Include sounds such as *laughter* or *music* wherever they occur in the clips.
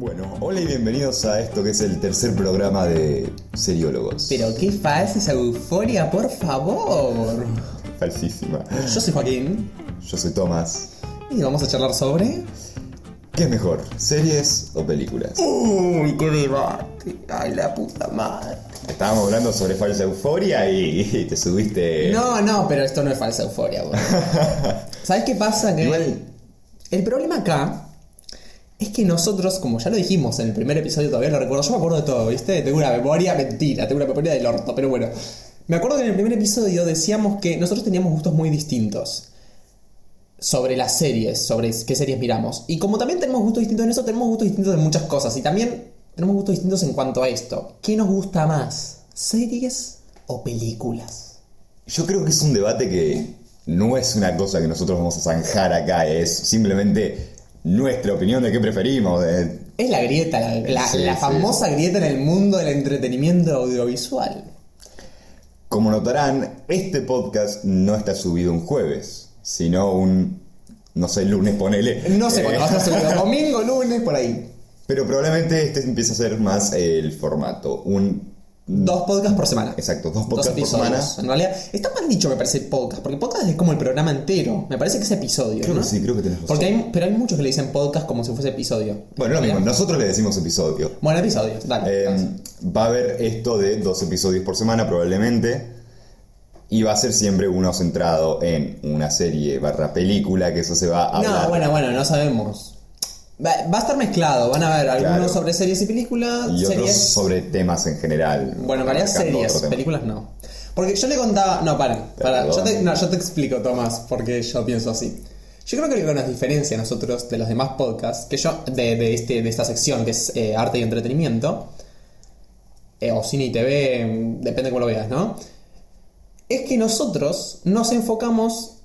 Bueno, hola y bienvenidos a esto que es el tercer programa de Seriólogos. Pero qué falsa esa euforia, por favor. Falsísima. Yo soy Joaquín Yo soy Tomás. y vamos a charlar sobre. ¿Qué es mejor, series o películas? Uy, qué debate. Ay, la puta madre. Estábamos hablando sobre falsa euforia y, y te subiste. No, no, pero esto no es falsa euforia, boludo. *laughs* ¿Sabes qué pasa? Que Igual- el problema acá es que nosotros, como ya lo dijimos en el primer episodio, todavía lo recuerdo. Yo me acuerdo de todo, ¿viste? Tengo una memoria mentira, tengo una memoria del orto, pero bueno. Me acuerdo que en el primer episodio decíamos que nosotros teníamos gustos muy distintos sobre las series, sobre qué series miramos. Y como también tenemos gustos distintos en eso, tenemos gustos distintos en muchas cosas. Y también tenemos gustos distintos en cuanto a esto. ¿Qué nos gusta más? ¿Series o películas? Yo creo que es un debate que no es una cosa que nosotros vamos a zanjar acá, es simplemente nuestra opinión de qué preferimos. de- Es la grieta, la, la- Sí, la sí. famosa grieta en el mundo del entretenimiento audiovisual. Como notarán, este podcast no está subido un jueves, sino un, no sé, lunes ponele. No sé Eh, cuándo vas a subir, *laughs* domingo, lunes, por ahí. Pero probablemente este empieza a ser más el formato. Un. Dos podcasts por semana. Exacto, dos Dos podcasts por semana. En realidad, está mal dicho me parece podcast, porque podcast es como el programa entero. Me parece que es episodio. Creo ¿no? que sí, creo que tenés razón. Porque hay, pero hay muchos que le dicen podcast como si fuese episodio. Bueno, lo mismo, nosotros le decimos episodio. Bueno, episodios, dale. Eh, va a haber esto de dos episodios por semana probablemente. Y va a ser siempre uno centrado en una serie barra película, que eso se va a hablar. no, bueno, bueno, no sabemos. Va, a estar mezclado, van a haber algunos Claro. sobre series y películas, y otros series sobre temas en general. Bueno, en realidad series, películas no. Porque yo le contaba. No, para, para. Yo te, no, yo te explico, Tomás, porque yo pienso así. Yo creo que lo que nos diferencia a nosotros de los demás podcasts, que yo, de, de este, de esta sección que es eh, arte y entretenimiento, eh, o cine y TV, depende cómo lo veas, ¿no? Es que nosotros nos enfocamos,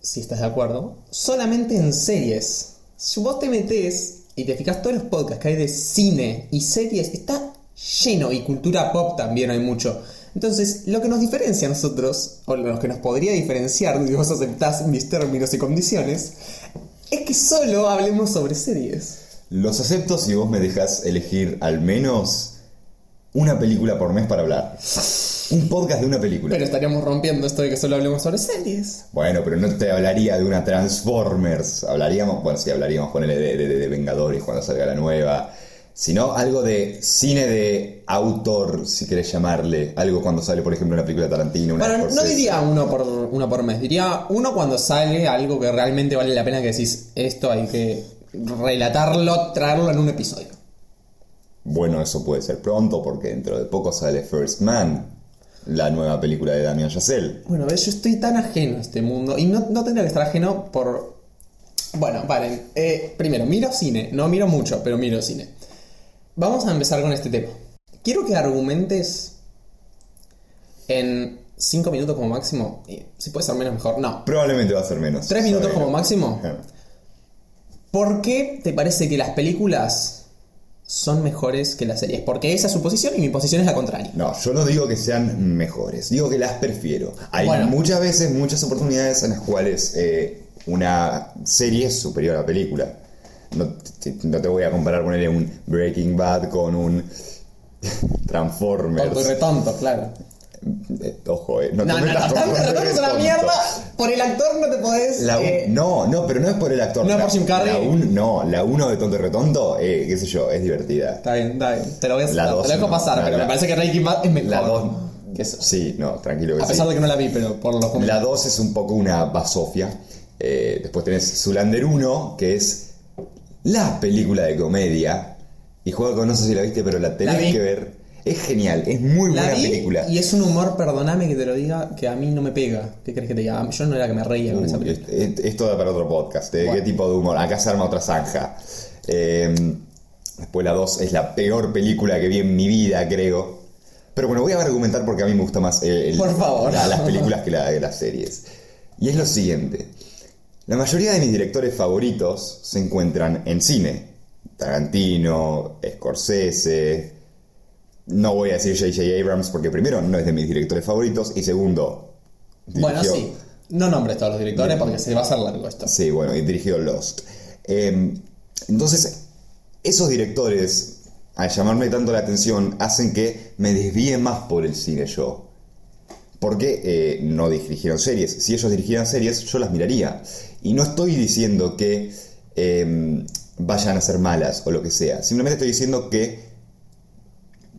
si estás de acuerdo, solamente en series. Si vos te metes y te fijas todos los podcasts que hay de cine y series, está lleno y cultura pop también hay mucho. Entonces, lo que nos diferencia a nosotros, o lo que nos podría diferenciar, y vos aceptás mis términos y condiciones, es que solo hablemos sobre series. Los acepto si vos me dejas elegir al menos una película por mes para hablar. Un podcast de una película. Pero estaríamos rompiendo esto de que solo hablemos sobre series. Bueno, pero no te hablaría de una Transformers. Hablaríamos, bueno, sí, hablaríamos, ponele de, de, de Vengadores cuando salga la nueva. Sino algo de cine de autor, si querés llamarle. Algo cuando sale, por ejemplo, una película de Tarantino. Una Bueno, no diría uno por, uno por mes, diría uno cuando sale algo que realmente vale la pena que decís, esto hay que relatarlo, traerlo en un episodio. Bueno, eso puede ser pronto, porque dentro de poco sale First Man, la nueva película de Damien Chazelle. Bueno, ves, yo estoy tan ajeno a este mundo y no, no tendría que estar ajeno por... Bueno, vale, eh, primero, miro cine, no miro mucho, pero miro cine. Vamos a empezar con este tema. Quiero que argumentes en 5 minutos como máximo, si puede ser menos mejor, no. Probablemente va a ser menos. ¿Tres minutos como máximo? ¿Por qué te parece que las películas son mejores que las series? Porque esa es su posición y mi posición es la contraria. No, yo no digo que sean mejores, digo que las prefiero. Hay Bueno. muchas veces, muchas oportunidades en las cuales eh, una serie es superior a la película. No te, no te voy a comparar ponerle un Breaking Bad con un *laughs* Transformers. Tonto y retonto, claro. Eh, ojo, eh, no, No, te no, no, retonto *laughs* es una mierda. Por el actor no te podés. La eh, no, no, pero no es por el actor. ¿No es La- por Jim Carrey? la un- no, la 1 de Tonto y Retonto, eh, qué sé yo, es divertida. Está bien, está bien. Te lo voy a La te lo dos dejo no, pasar, no, pero la- me parece que Breaking Bad es mejor. La 2. que eso. Sí, no, tranquilo que A sí. pesar de que no la vi, pero por los La comentarios. 2 es un poco una basofia. Eh, después tenés Zulander 1, que es la película de comedia. Y juego con no sé si la viste, pero la tenés La que ver. Es genial, es muy buena vi película. y es un humor, perdóname que te lo diga, que a mí no me pega. ¿Qué crees que te diga? Yo no era que me reía con esa Uy, película. es- es- esto da para otro podcast. ¿eh? Bueno. ¿Qué tipo de humor? Acá se arma otra zanja. Eh, después la 2 es la peor película que vi en mi vida, creo. Pero bueno, voy a argumentar porque a mí me gusta más el- Por favor. la- las películas que, la- que las series. Y es lo siguiente. La mayoría de mis directores favoritos se encuentran en cine. Tarantino, Scorsese. No voy a decir J.J. Abrams porque primero no es de mis directores favoritos y segundo... Bueno, sí. No nombres todos los directores porque se va a hacer largo esto. Sí, bueno, y dirigió Lost. Eh, entonces, esos directores, al llamarme tanto la atención, hacen que me desvíe más por el cine yo. Porque eh, no dirigieron series. Si ellos dirigieran series, yo las miraría. Y no estoy diciendo que em, vayan a ser malas o lo que sea. Simplemente estoy diciendo que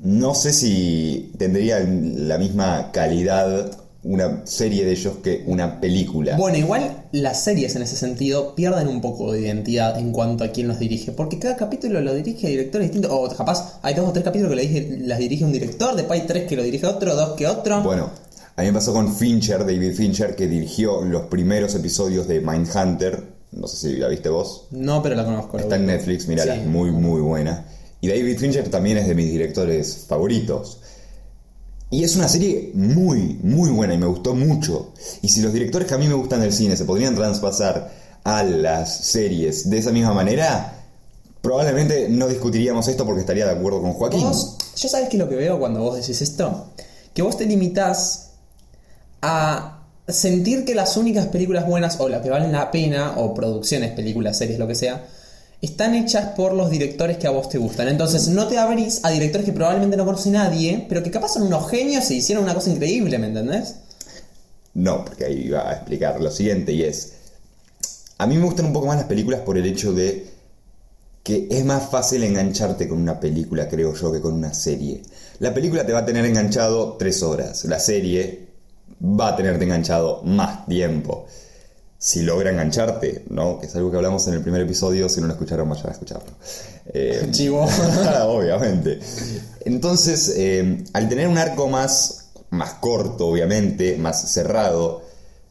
no sé si tendría la misma calidad una serie de ellos que una película. Bueno, igual las series en ese sentido pierden un poco de identidad en cuanto a quién los dirige, porque cada capítulo lo dirige directores distintos, o capaz hay dos o tres capítulos que lo las dirige un director, después hay tres que lo dirige otro, dos que otro. Bueno, a mí me pasó con Fincher, David Fincher, que dirigió los primeros episodios de Mindhunter. No sé si la viste vos. No, pero la conozco. Está en Netflix, mira, es muy, muy buena. Y David Fincher también es de mis directores favoritos. Y es una serie muy, muy buena y me gustó mucho. Y si los directores que a mí me gustan del cine se podrían traspasar a las series de esa misma manera, probablemente no discutiríamos esto porque estaría de acuerdo con Joaquín. ¿Vos, yo sabes que lo que veo cuando vos decís esto, que vos te limitás a sentir que las únicas películas buenas o las que valen la pena, o producciones, películas, series, lo que sea, están hechas por los directores que a vos te gustan. Entonces no te abrís a directores que probablemente no conoce nadie, pero que capaz son unos genios y hicieron una cosa increíble, ¿me entendés? No, porque ahí iba a explicar lo siguiente y es... A mí me gustan un poco más las películas por el hecho de que es más fácil engancharte con una película, creo yo, que con una serie. La película te va a tener enganchado tres horas, la serie va a tenerte enganchado más tiempo si logra engancharte, ¿no? Que es algo que hablamos en el primer episodio, si no lo escucharon, vayan a escucharlo. Eh, *laughs* Chivo. obviamente. Entonces, eh, al tener un arco más, más corto, obviamente, más cerrado,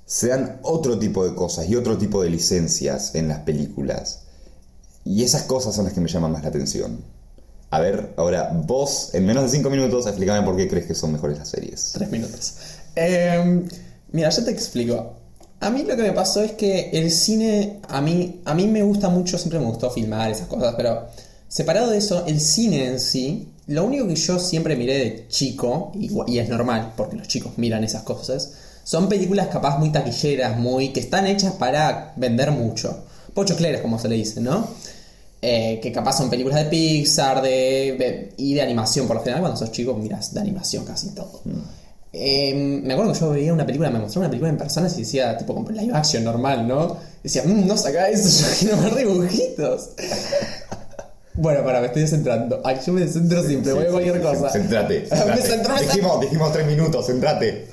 se dan otro tipo de cosas y otro tipo de licencias en las películas. Y esas cosas son las que me llaman más la atención. A ver, ahora, vos, en menos de 5 minutos, explícame por qué crees que son mejores las series. 3 minutos. Eh, mira, yo te explico. A mí lo que me pasó es que el cine, a mí, a mí me gusta mucho, siempre me gustó filmar esas cosas, pero separado de eso, el cine en sí, lo único que yo siempre miré de chico, y, es normal, porque los chicos miran esas cosas, son películas capaz muy taquilleras, muy que están hechas para vender mucho. Pochocleras, como se le dice, ¿no? Eh, que capaz son películas de Pixar de, y de animación, por lo general cuando sos chico miras de animación casi todo. Mm. Em, me acuerdo que yo veía una película, me mostró una película en persona y decía, tipo, como live action normal, ¿no? decía, mmm, no saca eso, *laughs* yo quiero ver dibujitos. *laughs* bueno, para, me estoy descentrando. Ay, yo me descentro siempre, voy a cualquier cosa. Centrate. *laughs* dijimos, dijimos tres minutos, centrate.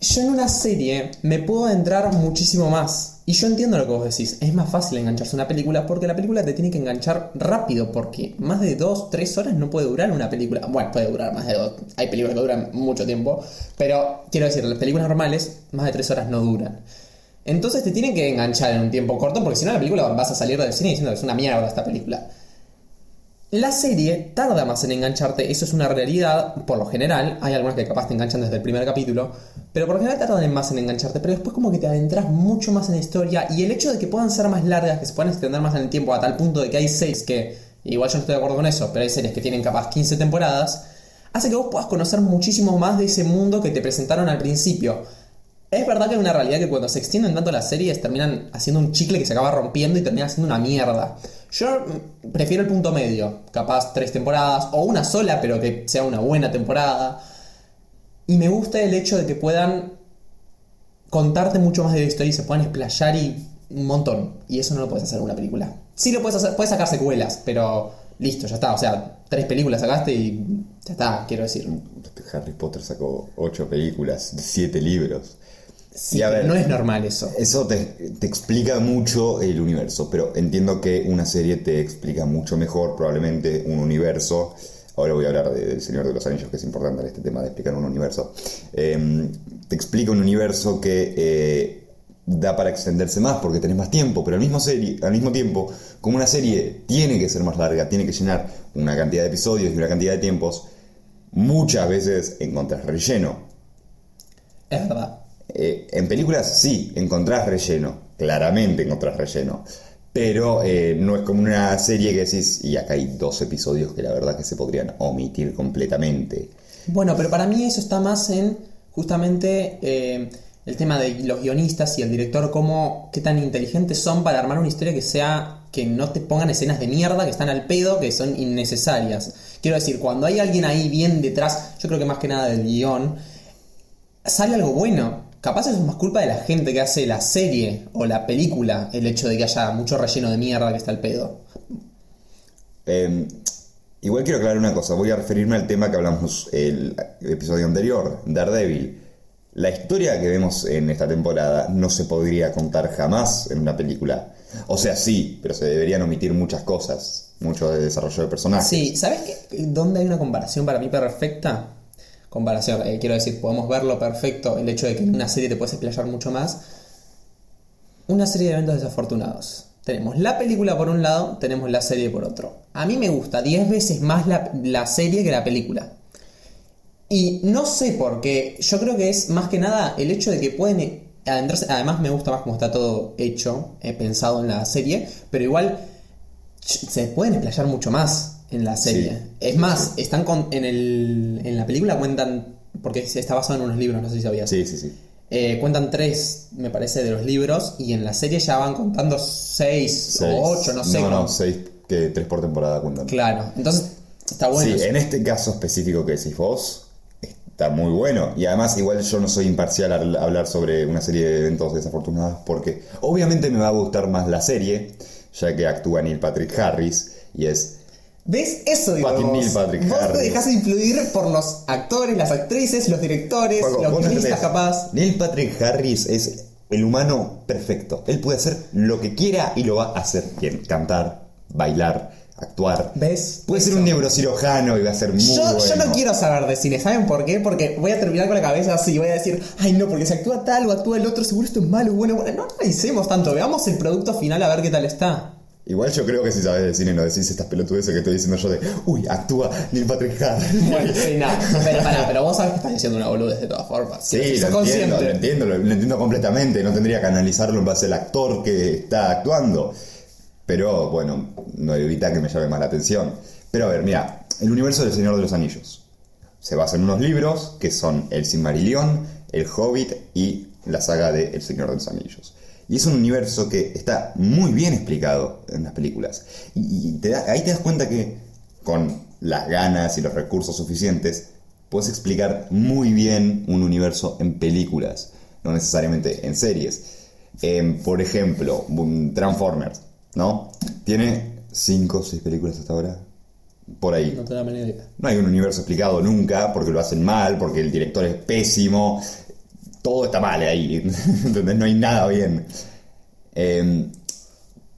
Yo en una serie me puedo adentrar muchísimo más. Y yo entiendo lo que vos decís, es más fácil engancharse una película porque la película te tiene que enganchar rápido, porque más de 2, 3 horas no puede durar una película. Bueno, puede durar más de 2, hay películas que duran mucho tiempo, pero quiero decir, las películas normales más de 3 horas no duran. Entonces te tienen que enganchar en un tiempo corto, porque si no la película vas a salir del cine diciendo que es una mierda esta película. La serie tarda más en engancharte, eso es una realidad, por lo general, hay algunas que capaz te enganchan desde el primer capítulo, pero por lo general tardan más en engancharte, pero después como que te adentras mucho más en la historia y el hecho de que puedan ser más largas, que se puedan extender más en el tiempo a tal punto de que hay seis que, igual yo no estoy de acuerdo con eso, pero hay series que tienen capaz 15 temporadas, hace que vos puedas conocer muchísimo más de ese mundo que te presentaron al principio. Es verdad que es una realidad que cuando se extienden tanto las series terminan haciendo un chicle que se acaba rompiendo y termina siendo una mierda. Yo prefiero el punto medio, capaz tres temporadas o una sola, pero que sea una buena temporada. Y me gusta el hecho de que puedan contarte mucho más de la historia y se puedan explayar y un montón. Y eso no lo puedes hacer en una película. Sí lo puedes hacer, puedes sacar secuelas, pero listo, ya está. O sea, tres películas sacaste y ya está, quiero decir. Harry Potter sacó ocho películas, siete libros no es normal eso. Eso te, explica mucho el universo, pero entiendo que una serie te explica mucho mejor probablemente un universo. Ahora voy a hablar del Señor de los Anillos, que es importante en este tema de explicar un universo. Em, te explica un universo que eh, da para extenderse más porque tenés más tiempo, pero al mismo, serie, al mismo tiempo, como una serie tiene que ser más larga, tiene que llenar una cantidad de episodios y una cantidad de tiempos, muchas veces encontrás relleno. Es verdad. Eh, en películas sí, encontrás relleno, claramente encontrás relleno. Pero eh, no es como una serie que decís, y acá hay dos episodios que la verdad que se podrían omitir completamente. Bueno, pero para mí eso está más en justamente eh, el tema de los guionistas y el director, cómo, qué tan inteligentes son para armar una historia que sea, que no te pongan escenas de mierda, que están al pedo, que son innecesarias. Quiero decir, cuando hay alguien ahí bien detrás, yo creo que más que nada del guion, sale algo bueno. Capaz es más culpa de la gente que hace la serie o la película, el hecho de que haya mucho relleno de mierda que está al pedo. Eh, igual quiero aclarar una cosa, voy a referirme al tema que hablamos el episodio anterior, Daredevil. La historia que vemos en esta temporada no se podría contar jamás en una película. O sea, sí, pero se deberían omitir muchas cosas, mucho de desarrollo de personajes. Sí, ¿sabes qué? ¿Dónde hay una comparación para mí perfecta? Comparación, eh, quiero decir, podemos verlo perfecto, el hecho de que en una serie te puedes explayar mucho más. Una serie de eventos desafortunados. Tenemos la película por un lado, tenemos la serie por otro. A mí me gusta 10 veces más la, la serie que la película. Y no sé por qué, yo creo que es más que nada el hecho de que pueden adentrarse, además me gusta más cómo está todo hecho, eh, pensado en la serie, pero igual se pueden explayar mucho más en la serie. Sí. Es más, están con, en, el, en la película cuentan, porque está basado en unos libros, no sé si sabías. Sí, sí, sí. Eh, cuentan tres, me parece, de los libros, y en la serie ya van contando seis, Seis. o ocho, no sé. No, no, seis, que tres por temporada cuentan. Claro, entonces está bueno. Sí, en este caso específico que decís vos, está muy bueno. Y además, igual yo no soy imparcial al hablar sobre una serie de eventos desafortunados, porque obviamente me va a gustar más la serie, ya que actúa Neil Patrick Harris y es. ¿Ves? Eso digo. Neil Patrick Vos te dejás influir por los actores, las actrices, los directores, Juego, los guionistas capaz. Neil Patrick Harris es el humano perfecto. Él puede hacer lo que quiera y lo va a hacer bien. Cantar, bailar, actuar. ¿Ves? Puede ser un neurocirujano y va a ser muy Yo, bueno. yo no quiero saber de cine, ¿saben por qué? Porque voy a terminar con la cabeza así, voy a decir, ay no, porque si actúa tal o actúa el otro, seguro esto es malo, bueno, bueno. No analicemos tanto, veamos el producto final a ver qué tal está. Igual yo creo que si sabes de cine no decís estas pelotudeces que estoy diciendo yo de Uy, actúa Neil Patrick Harris. Bueno, sí, no, *laughs* pero, pará, pero vos sabés que estás diciendo una boludez de todas formas. Sí, lo entiendo, consciente. lo entiendo, lo, lo entiendo completamente. No tendría que analizarlo en base al actor que está actuando. Pero bueno, no evita que me llame más la atención. Pero a ver, mira, el universo del Señor de los Anillos se basa en unos libros que son El Silmarillion, El Hobbit y la saga de El Señor de los Anillos. Y es un universo que está muy bien explicado en las películas. Y, y te da- ahí te das cuenta que con las ganas y los recursos suficientes puedes explicar muy bien un universo en películas, no necesariamente en series. Em, por ejemplo, Transformers, ¿no? Tiene 5 o 6 películas hasta ahora. Por ahí. No te da. No hay un universo explicado nunca, porque lo hacen mal, porque el director es pésimo. Todo está mal ahí, *laughs* ¿entendés? No hay nada bien. Eh,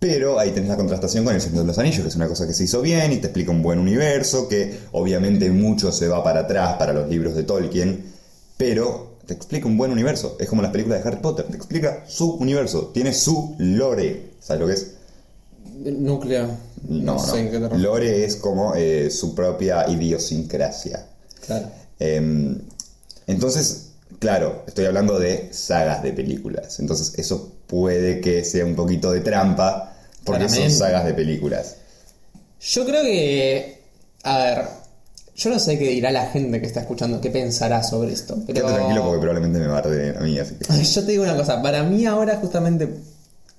pero ahí tenés la contrastación con El Señor de los Anillos, que es una cosa que se hizo bien y te explica un buen universo, que obviamente mucho se va para atrás para los libros de Tolkien, pero te explica un buen universo. Es como las películas de Harry Potter, te explica su universo, tiene su lore. ¿Sabes lo que es? Núcleo. No, no. sé qué te. Lore es como eh, su propia idiosincrasia. Claro. Em, entonces, claro, estoy hablando de sagas de películas. Entonces, eso puede que sea un poquito de trampa, porque son sagas de películas. Yo creo que. A ver. Yo no sé qué dirá la gente que está escuchando, qué pensará sobre esto. Pero... Quédate tranquilo porque probablemente me barden a mí, así que. *laughs* Yo te digo una cosa, para mí ahora justamente,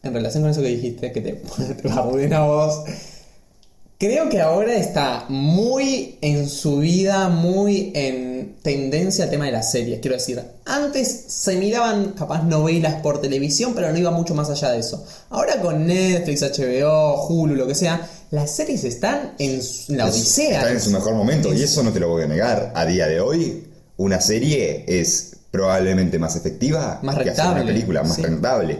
en relación con eso que dijiste, que te, *laughs* te a vos, creo que ahora está muy en su vida, muy en tendencia al tema de las series. Quiero decir, antes se miraban capaz novelas por televisión, pero no iba mucho más allá de eso. Ahora con Netflix, HBO, Hulu, lo que sea, las series están en su- la odisea. Está en su mejor momento, y Es- eso no te lo voy a negar. A día de hoy, una serie es probablemente más efectiva Más que hacer una película, más sí. rentable.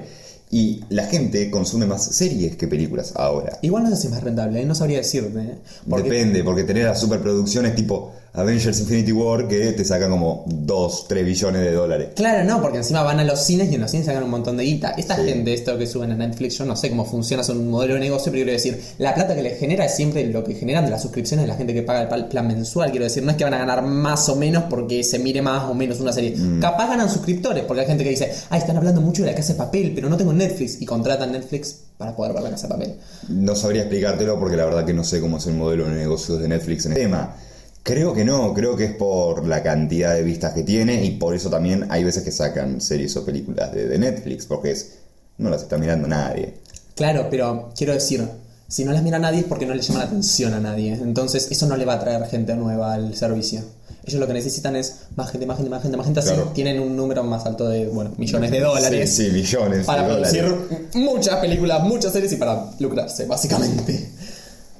Y la gente consume más series que películas ahora. Igual no sé si es más rentable, ¿eh? no sabría decirte. ¿eh? Porque Depende, porque tener las superproducciones tipo Avengers Infinity War que te sacan como 2, 3 billones de dólares. Claro, no, porque encima van a los cines y en los cines sacan un montón de guita. Esta Sí. gente, esto que suben a Netflix, yo no sé cómo funciona, son un modelo de negocio, pero quiero decir, la plata que les genera es siempre lo que generan de las suscripciones de la gente que paga el plan mensual. Quiero decir, no es que van a ganar más o menos porque se mire más o menos una serie. Mm. Capaz ganan suscriptores, porque hay gente que dice, ah, están hablando mucho de la casa de papel, pero no tengo Netflix. Y contratan Netflix para poder ver la casa de papel. No sabría explicártelo porque la verdad que no sé cómo es el modelo de negocios de Netflix en el tema. Creo que no, creo que es por la cantidad de vistas que tiene y por eso también hay veces que sacan series o películas de, de Netflix, porque es, no las está mirando nadie. Claro, pero quiero decir, si no las mira nadie es porque no le llama la atención a nadie. Entonces eso no le va a traer gente nueva al servicio. Ellos lo que necesitan es más gente, más gente, más gente, más gente. Así Claro. tienen un número más alto de, bueno, millones de dólares. Sí, sí, millones Para de producir dólares. muchas películas, muchas series y para lucrarse, básicamente.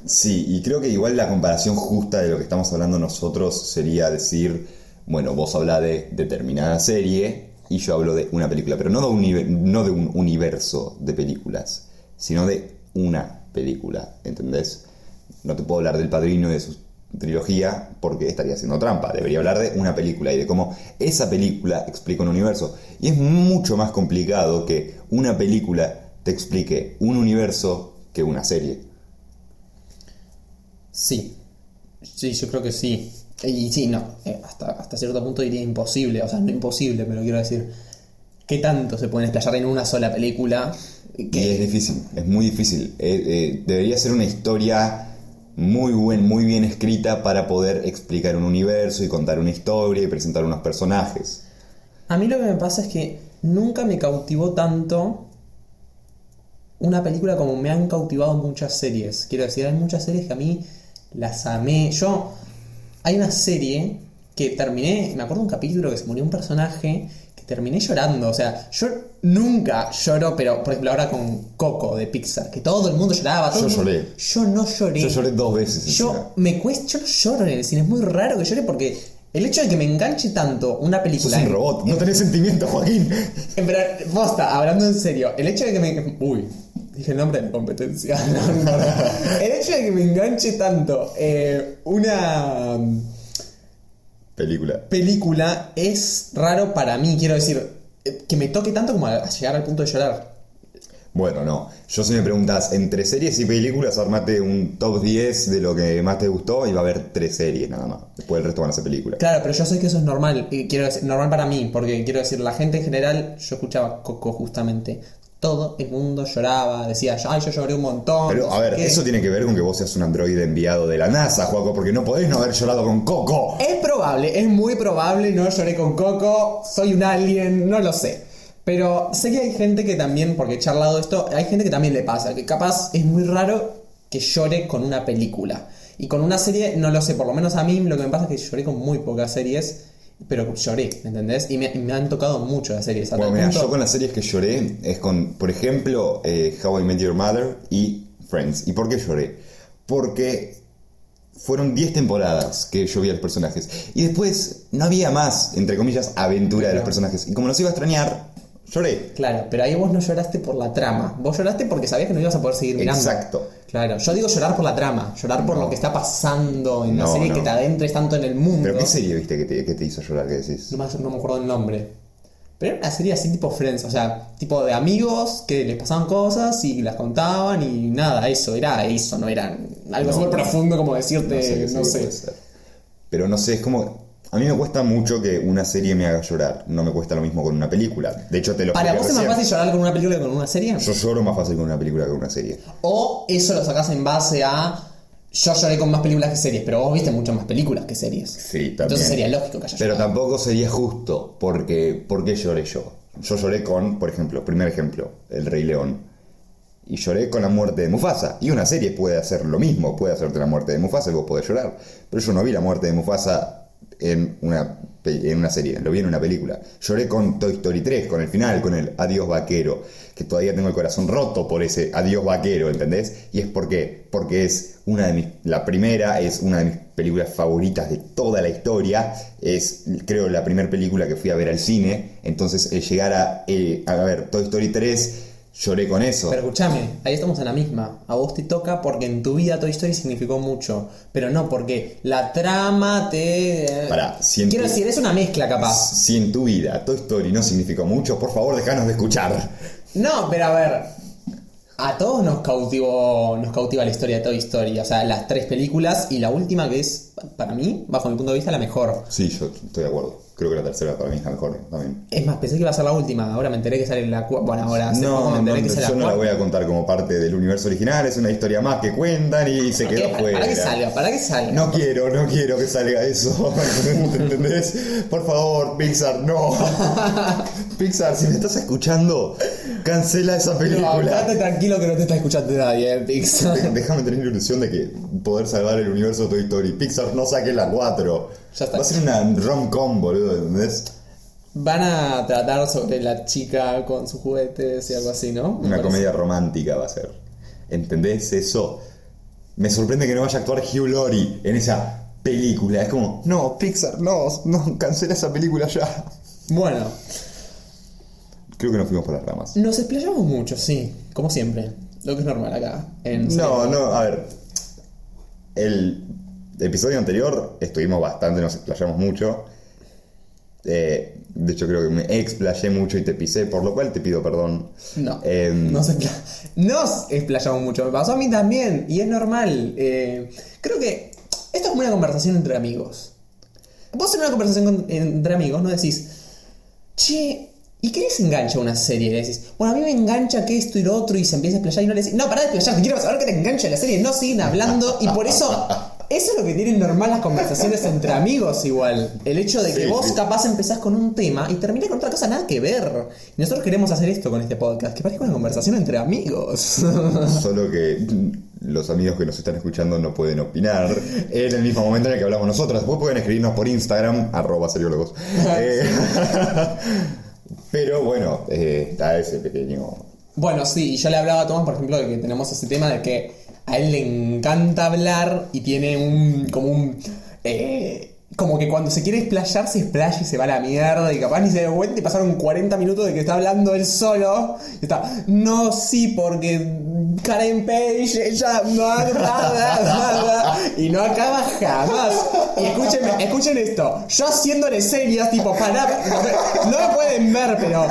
Sí, y creo que igual la comparación justa de lo que estamos hablando nosotros sería decir, bueno, vos habla de determinada serie y yo hablo de una película, pero no de un, no de un universo de películas, sino de una película, ¿entendés? No te puedo hablar del padrino y de su trilogía porque estaría haciendo trampa, debería hablar de una película y de cómo esa película explica un universo. Y es mucho más complicado que una película te explique un universo que una serie. Sí, sí, yo creo que sí. Y sí, no, eh, hasta, hasta cierto punto diría imposible, o sea, no imposible, pero quiero decir, ¿qué tanto se pueden explayar en una sola película? Y es Que, difícil, es muy difícil. Eh, eh, debería ser una historia muy, buen, muy bien escrita para poder explicar un universo y contar una historia y presentar unos personajes. a mí lo que me pasa es que nunca me cautivó tanto una película como me han cautivado muchas series. Quiero decir, hay muchas series que a mí las amé. Yo, hay una serie que terminé, me acuerdo un capítulo que se murió un personaje que terminé llorando. O sea, yo nunca lloro, pero por ejemplo ahora con Coco de Pixar, que todo el mundo lloraba. todo Yo mundo- lloré. Yo no lloré. Yo lloré dos veces. Yo me cuesta, yo no lloro en el cine, es muy raro que llore porque el hecho de que me enganche tanto una película. un robot, no tenés sentimiento, Joaquín. en verdad, posta, hablando en serio, el hecho de que me. Uy, dije el nombre de competencia. *laughs* No, no, no. El hecho de que me enganche tanto eh, una Película. película es raro para mí, quiero decir, eh, que me toque tanto como a llegar al punto de llorar. Bueno, no. Yo si me preguntas entre series y películas, armate un top 10 de lo que más te gustó y va a haber tres series nada más. Después el resto van a ser películas. Claro, pero yo sé que eso es normal, y quiero decir, normal para mí, porque quiero decir, la gente en general, yo escuchaba Coco justamente, todo el mundo lloraba, decía, ay, yo lloré un montón. Pero no a ver, qué". eso tiene que ver con que vos seas un androide enviado de la NASA, Joaco, porque no podés no haber llorado con Coco. Es probable, es muy probable, no lloré con Coco, soy un alien, no lo sé. Pero sé que hay gente que también, porque he charlado esto, hay gente que también le pasa, que capaz es muy raro que llore con una película. Y con una serie, no lo sé, por lo menos a mí lo que me pasa es que lloré con muy pocas series, pero lloré, ¿me entendés? Y me, han tocado mucho las series. Bueno, mira, punto- yo con las series que lloré es con, por ejemplo, eh, How I Met Your Mother y Friends. ¿Y por qué lloré? Porque fueron 10 temporadas que yo vi a los personajes. Y después no había más, entre comillas, aventura de los personajes. Y como los iba a extrañar, lloré. Claro, pero ahí vos no lloraste por la trama. Vos lloraste porque sabías que no ibas a poder seguir mirando. Exacto. Claro, yo digo llorar por la trama, llorar por No. lo que está pasando en la No, serie no. que te adentres tanto en el mundo. ¿Pero qué serie viste que te, que te hizo llorar? ¿Qué decís? No me, no me acuerdo el nombre. Pero era una serie así tipo Friends, o sea, tipo de amigos que les pasaban cosas y las contaban y nada, eso, era eso, no era algo No, súper profundo como decirte, No sé no serie. Pero no sé, es como... A mí me cuesta mucho que una serie me haga llorar. No me cuesta lo mismo con una película. De hecho, te lo ¿Para vos es más fácil llorar con una película que con una serie? Yo lloro más fácil con una película que con una serie. O eso lo sacás en base a yo lloré con más películas que series, pero vos viste muchas más películas que series. Sí, también. Entonces sería lógico que haya Pero llorado. tampoco sería justo, porque ¿por qué lloré yo? Yo lloré con, por ejemplo, primer ejemplo, El Rey León. Y lloré con la muerte de Mufasa. Y una serie puede hacer lo mismo, puede hacerte la muerte de Mufasa y vos podés llorar. Pero yo no vi la muerte de Mufasa en una, en una serie, lo vi en una película. Lloré con Toy Story 3, con el final, con el Adiós Vaquero, que todavía tengo el corazón roto por ese Adiós Vaquero, ¿entendés? Y es porque, porque es una de mis, la primera, es una de mis películas favoritas de toda la historia, es creo la primera película que fui a ver al cine, entonces el llegar a, eh, a ver Toy Story 3, lloré con eso. Pero escúchame, ahí estamos en la misma. A vos te toca porque en tu vida Toy Story significó mucho. Pero no porque la trama te. Si en Quiero tu- decir, es una mezcla capaz. Si en tu vida Toy Story no significó mucho, por favor déjanos de escuchar. No, pero a ver. A todos nos cautivó. Nos cautiva la historia de Toy Story. O sea, las tres películas y la última que es, para mí, bajo mi punto de vista, la mejor. Sí, yo estoy de acuerdo. Creo que la tercera para mí es la mejor también. Es más, pensé que iba a ser la última. Ahora me enteré que sale la cuarta. Bueno, ahora hace poco No, me no, enteré que sale yo la no la voy a contar como parte del universo original, es una historia más que cuentan y se ¿Para quedó fuera. ¿Para qué salga? ¿Para qué salga? No quiero, no quiero que salga eso. *laughs* ¿Entendés? Por favor, Pixar, no. *laughs* Pixar, si me estás escuchando, cancela esa No, película. quédate tranquilo que no te está escuchando nadie, eh, Pixar. Déjame tener la ilusión de que poder salvar el universo de Toy Story. Pixar no saque la 4. Ya está. Va a ser una rom-com, boludo, ¿entendés? Van a tratar sobre la chica con sus juguetes y algo así, ¿no? Me Una parece. comedia romántica va a ser. ¿Entendés eso? Me sorprende que no vaya a actuar Hugh Laurie en esa película. Es como, no, Pixar, no, no, cancela esa película ya. Bueno, Creo que nos fuimos por las ramas. nos explayamos mucho, sí, como siempre. Lo que es normal acá. En No, no, a ver. El episodio anterior estuvimos bastante, nos explayamos mucho. Eh, de hecho, creo que me explayé mucho y te pisé, por lo cual te pido perdón. No, Em, nos, expla- nos explayamos mucho. Me pasó a mí también, y es normal. Eh, creo que esto es como una conversación entre amigos. Vos en una conversación con- entre amigos no decís, che, ¿y qué les engancha una serie? Y le decís, bueno, a mí me engancha que esto y lo otro, y se empieza a explayar y no le decís, no, pará de explayar, quiero saber qué te engancha la serie. No siguen hablando, y por eso. Eso es lo que tienen normal las conversaciones entre amigos igual. El hecho de que Sí, vos sí. capaz empezás con un tema y terminás con otra cosa nada que ver. Y nosotros queremos hacer esto con este podcast, que parezca una conversación entre amigos. *laughs* Solo que los amigos que nos están escuchando no pueden opinar en el mismo momento en el que hablamos nosotros. Después pueden escribirnos por Instagram, arroba seriólogos. *laughs* Eh, *laughs* pero bueno, eh, está ese pequeño. bueno, sí, y yo le hablaba a Tomás, por ejemplo, de que tenemos ese tema de que a él le encanta hablar y tiene un. como un. eh, como que cuando se quiere explayar, se explaya y se va a la mierda y capaz ni se da cuenta y pasaron 40 minutos de que está hablando él solo. Y está, no, sí, porque Karen Page, ella, bla, bla, bla, bla, bla", y no acaba jamás. Y escuchen, escuchen esto, yo haciéndole series, tipo, pará, no me pueden ver, pero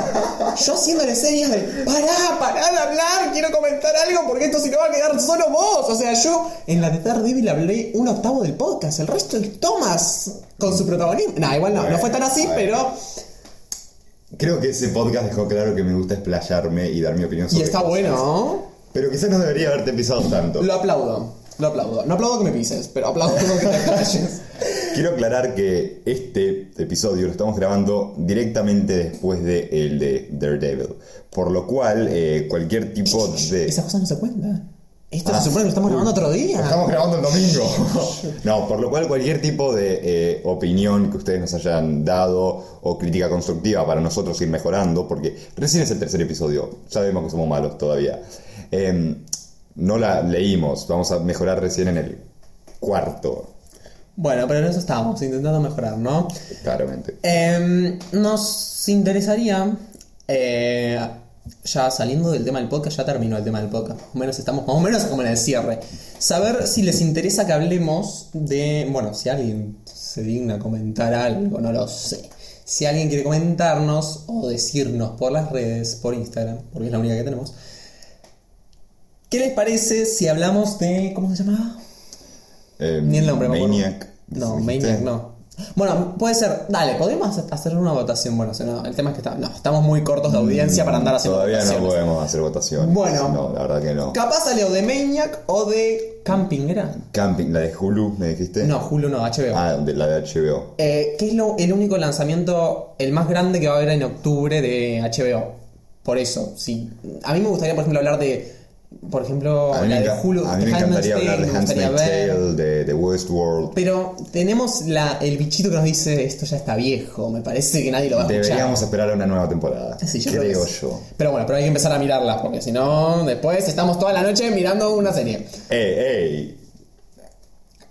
yo haciéndole series de, pará, pará de hablar, quiero comentar algo porque esto si no va a quedar solo vos. O sea, yo en la de Daredevil hablé un octavo del podcast, el resto es Thomas con su protagonismo. No, igual no, no fue tan así, pero... Creo que ese podcast dejó claro que me gusta explayarme y dar mi opinión sobre Y está cosas. bueno, ¿no? Pero quizás no debería haberte pisado tanto. Lo aplaudo, lo aplaudo. No aplaudo que me pises, pero aplaudo que te explayes. *laughs* Quiero aclarar que este episodio lo estamos grabando directamente después de el de Daredevil. Por lo cual, eh, cualquier tipo de. Esa cosa no se cuenta. Esto Ah, se supone que lo estamos grabando otro día. Estamos grabando el domingo. *laughs* no, por lo cual cualquier tipo de eh, opinión que ustedes nos hayan dado o crítica constructiva para nosotros ir mejorando, porque recién es el tercer episodio, sabemos que somos malos todavía. Eh, no la leímos, vamos a mejorar recién en el cuarto, Bueno, pero en eso estábamos, intentando mejorar, ¿no? claramente. Em, nos interesaría, eh, ya saliendo del tema del podcast, ya terminó el tema del podcast. Más o menos estamos más o menos como en el cierre. Saber si les interesa que hablemos de. Bueno, si alguien se digna comentar algo, no lo sé. Si alguien quiere comentarnos o decirnos por las redes, por Instagram, porque es la única que tenemos. ¿Qué les parece si hablamos de. ¿Cómo se llamaba? Eh, Ni el nombre, me. Maniac. No. Maniac no. Bueno, puede ser. Dale, podemos hacer una votación. Bueno, no, el tema es que está- no, estamos muy cortos de audiencia para andar haciendo Todavía no podemos hacer votaciones. Bueno. No, la verdad que no. Capaz sale o de Maniac o de Camping, ¿era? Camping, la de Hulu, me dijiste. No, Hulu no, HBO. Ah, de la de HBO. Eh, ¿Qué es lo, el único lanzamiento, el más grande que va a haber en octubre de HBO? Por eso, sí. A mí me gustaría, por ejemplo, hablar de. Por ejemplo, A mí, la me, de Hulu. a mí me Handmaid's encantaría Tale, hablar de Handmaid's. Tale, de, de Westworld. Pero tenemos la, el bichito que nos dice esto ya está viejo. Me parece que nadie lo va a escuchar. Deberíamos esperar a una nueva temporada. Sí, yo creo sí. yo. Pero bueno, pero hay que empezar a mirarlas, porque si no, después estamos toda la noche mirando una serie. ¡Ey, ey!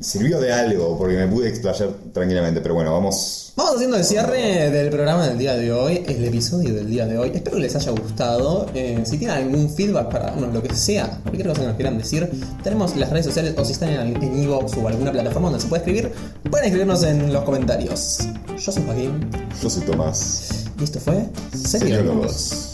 Sirvió de algo porque me pude explayar tranquilamente, pero bueno, vamos. Vamos haciendo el cierre del programa del día de hoy, el episodio del día de hoy. Espero que les haya gustado. Eh, si tienen algún feedback para darnos, lo que sea, cualquier cosa que nos quieran decir, tenemos las redes sociales o si están en, Evox o alguna plataforma donde se puede escribir, pueden escribirnos en los comentarios. Yo soy Joaquín Yo soy Tomás. y esto fue. Seriólogos.